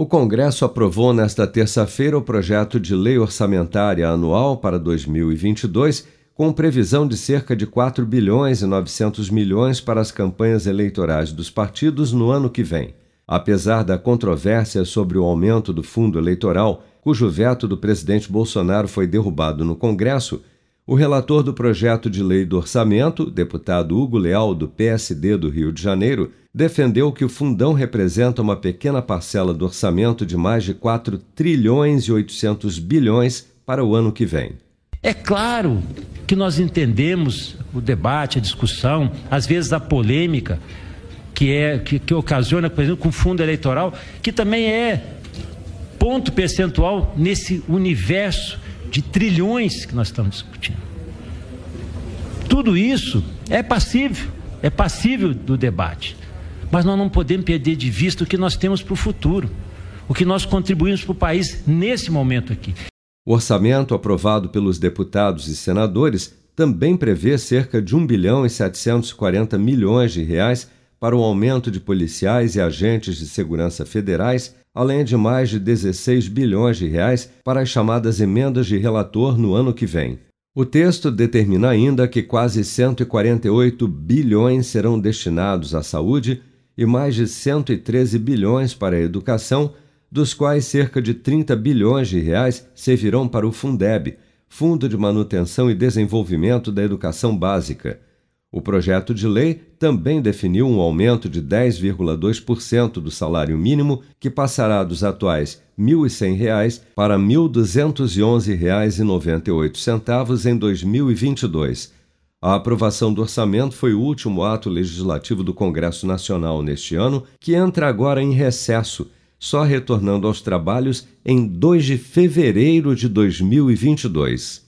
O Congresso aprovou nesta terça-feira o projeto de lei orçamentária anual para 2022, com previsão de cerca de 4 bilhões e 900 milhões para as campanhas eleitorais dos partidos no ano que vem. Apesar da controvérsia sobre o aumento do fundo eleitoral, cujo veto do presidente Bolsonaro foi derrubado no Congresso, o relator do projeto de lei do orçamento, deputado Hugo Leal, do PSD do Rio de Janeiro, defendeu que o fundão representa uma pequena parcela do orçamento de mais de 4 trilhões e 800 bilhões para o ano que vem. É claro que nós entendemos o debate, a discussão, às vezes a polêmica que é que, que ocasiona, por exemplo, com fundo eleitoral, que também é ponto percentual nesse universo de trilhões que nós estamos discutindo. Tudo isso é passível, é passível do debate. Mas nós não podemos perder de vista o que nós temos para o futuro, o que nós contribuímos para o país nesse momento aqui. O orçamento aprovado pelos deputados e senadores também prevê cerca de 1 bilhão e 740 milhões de reais para o aumento de policiais e agentes de segurança federais, além de mais de 16 bilhões de reais para as chamadas emendas de relator no ano que vem. O texto determina ainda que quase 148 bilhões serão destinados à saúde e mais de 113 bilhões para a educação, dos quais cerca de 30 bilhões de reais servirão para o Fundeb, Fundo de Manutenção e Desenvolvimento da Educação Básica. O projeto de lei também definiu um aumento de 10,2% do salário mínimo, que passará dos atuais R$ 1.100 para R$ 1.211,98 em 2022. A aprovação do orçamento foi o último ato legislativo do Congresso Nacional neste ano, que entra agora em recesso, só retornando aos trabalhos em 2 de fevereiro de 2022.